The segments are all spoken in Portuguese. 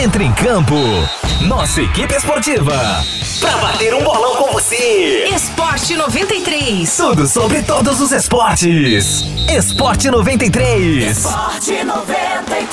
Entre em campo. Nossa equipe esportiva. Pra bater um bolão com você. Esporte 93. Tudo sobre todos os esportes. Esporte 93. Esporte 93.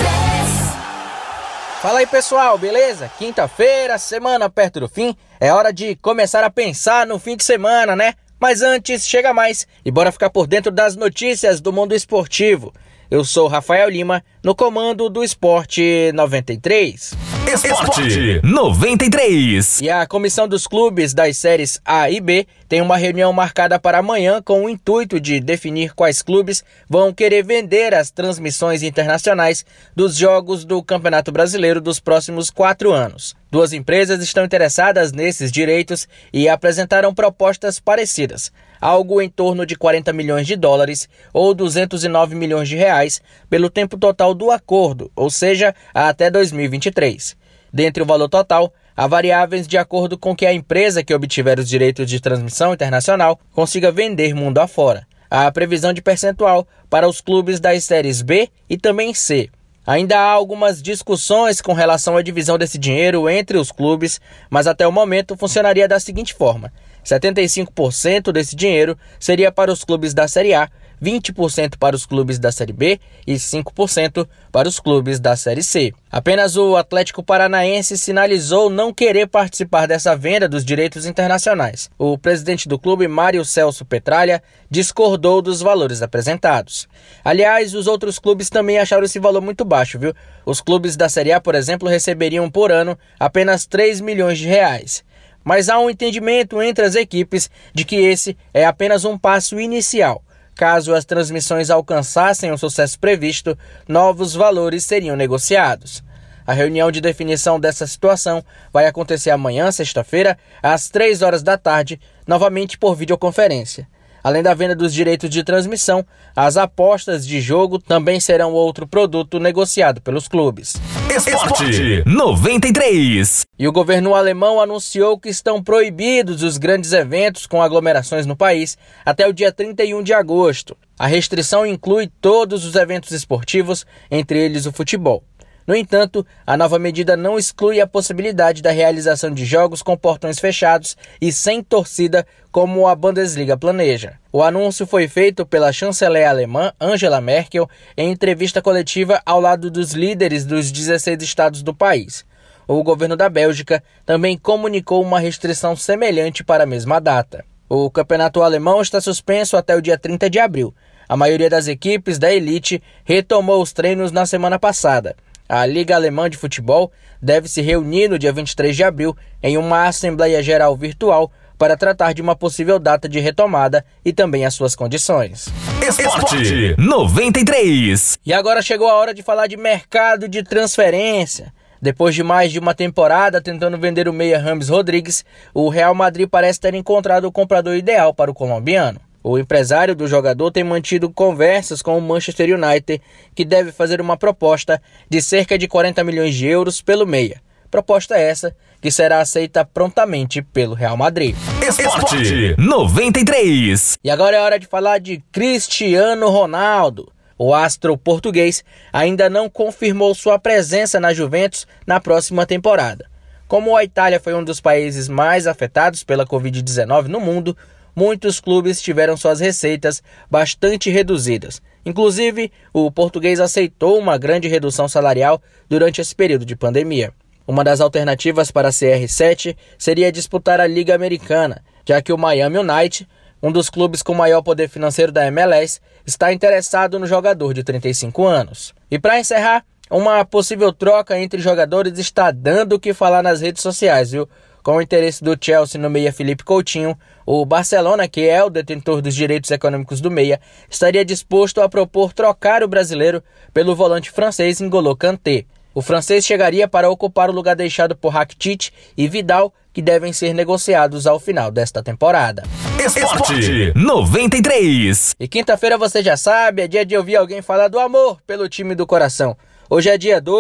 Fala aí pessoal, beleza? Quinta-feira, semana perto do fim, é hora de começar a pensar no fim de semana, né? Mas antes, chega mais e bora ficar por dentro das notícias do mundo esportivo. Eu sou Rafael Lima, no comando do Esporte 93. Esporte 93. E a comissão dos clubes das séries A e B tem uma reunião marcada para amanhã com o intuito de definir quais clubes vão querer vender as transmissões internacionais dos jogos do Campeonato Brasileiro dos próximos quatro anos. Duas empresas estão interessadas nesses direitos e apresentaram propostas parecidas algo em torno de 40 milhões de dólares ou 209 milhões de reais pelo tempo total do acordo, ou seja, até 2023. Dentre o valor total, há variáveis de acordo com que a empresa que obtiver os direitos de transmissão internacional consiga vender mundo afora. Há a previsão de percentual para os clubes das séries B e também C. Ainda há algumas discussões com relação à divisão desse dinheiro entre os clubes, mas até o momento funcionaria da seguinte forma: 75% desse dinheiro seria para os clubes da Série A, 20% para os clubes da Série B e 5% para os clubes da Série C. Apenas o Atlético Paranaense sinalizou não querer participar dessa venda dos direitos internacionais. O presidente do clube, Mário Celso Petralha, discordou dos valores apresentados. Aliás, os outros clubes também acharam esse valor muito baixo, viu? Os clubes da Série A, por exemplo, receberiam por ano apenas 3 milhões de reais mas há um entendimento entre as equipes de que esse é apenas um passo inicial. Caso as transmissões alcançassem o sucesso previsto, novos valores seriam negociados. A reunião de definição dessa situação vai acontecer amanhã, sexta-feira, às 3 horas da tarde, novamente por videoconferência. Além da venda dos direitos de transmissão, as apostas de jogo também serão outro produto negociado pelos clubes. Esporte 93. E o governo alemão anunciou que estão proibidos os grandes eventos com aglomerações no país até o dia 31 de agosto. A restrição inclui todos os eventos esportivos, entre eles o futebol. No entanto, a nova medida não exclui a possibilidade da realização de jogos com portões fechados e sem torcida, como a Bundesliga planeja. O anúncio foi feito pela chanceler alemã Angela Merkel em entrevista coletiva ao lado dos líderes dos 16 estados do país. O governo da Bélgica também comunicou uma restrição semelhante para a mesma data. O campeonato alemão está suspenso até o dia 30 de abril. A maioria das equipes da elite retomou os treinos na semana passada. A Liga Alemã de Futebol deve se reunir no dia 23 de abril em uma Assembleia Geral virtual para tratar de uma possível data de retomada e também as suas condições. Esporte 93. E agora chegou a hora de falar de mercado de transferência. Depois de mais de uma temporada tentando vender o meia Rames Rodrigues, o Real Madrid parece ter encontrado o comprador ideal para o colombiano. O empresário do jogador tem mantido conversas com o Manchester United, que deve fazer uma proposta de cerca de 40 milhões de euros pelo meia. Proposta essa que será aceita prontamente pelo Real Madrid. Esporte 93. E agora é hora de falar de Cristiano Ronaldo. O astro português ainda não confirmou sua presença na Juventus na próxima temporada. Como a Itália foi um dos países mais afetados pela Covid-19 no mundo, muitos clubes tiveram suas receitas bastante reduzidas. Inclusive, o português aceitou uma grande redução salarial durante esse período de pandemia. Uma das alternativas para a CR7 seria disputar a Liga Americana, já que o Miami United, um dos clubes com maior poder financeiro da MLS, está interessado no jogador de 35 anos. E para encerrar, uma possível troca entre jogadores está dando o que falar nas redes sociais, viu? Com o interesse do Chelsea no meia Felipe Coutinho, o Barcelona, que é o detentor dos direitos econômicos do meia, estaria disposto a propor trocar o brasileiro pelo volante francês N'Golo Kanté. O francês chegaria para ocupar o lugar deixado por Rakitic e Vidal, que devem ser negociados ao final desta temporada. Esporte 93. E quinta-feira você já sabe, é dia de ouvir alguém falar do amor pelo time do coração. Hoje é dia do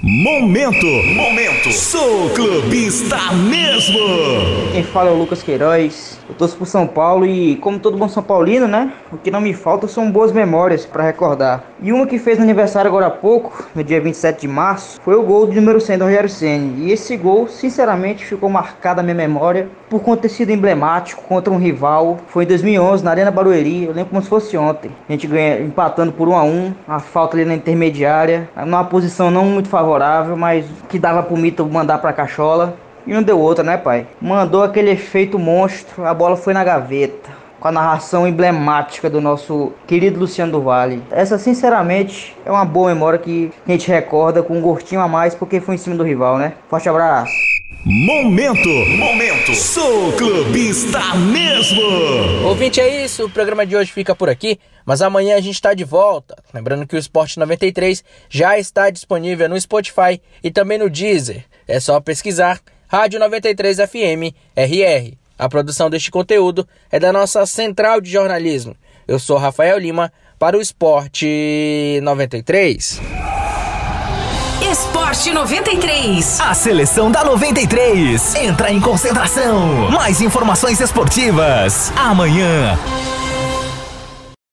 Momento. Momento. Sou clubista mesmo. Quem fala é o Lucas Queiroz Eu torço pro São Paulo e, como todo bom São Paulino, né? O que não me falta são boas memórias para recordar. E uma que fez no aniversário agora há pouco, no dia 27 de março, foi o gol de número 100 do Rogério Senni. E esse gol, sinceramente, ficou marcado na minha memória por conta ter sido emblemático contra um rival. Foi em 2011, na Arena Barueri. Eu lembro como se fosse ontem. A gente ganha empatando por 1 a 1 a falta ali na intermediária, numa posição não muito favorável, mas que dava pro Mito mandar pra cachola. E não deu outra, né, pai? Mandou aquele efeito monstro, a bola foi na gaveta. Com a narração emblemática do nosso querido Luciano do Vale. Essa, sinceramente, é uma boa memória que a gente recorda com um gostinho a mais, porque foi em cima do rival, né? Forte abraço. Momento, momento, sou clubista mesmo. Ouvinte, é isso. O programa de hoje fica por aqui, mas amanhã a gente está de volta. Lembrando que o Esporte 93 já está disponível no Spotify e também no Deezer. É só pesquisar Rádio 93 FM RR. A produção deste conteúdo é da nossa central de jornalismo. Eu sou Rafael Lima para o Esporte 93. Esporte 93. A seleção da 93 entra em concentração. Mais informações esportivas amanhã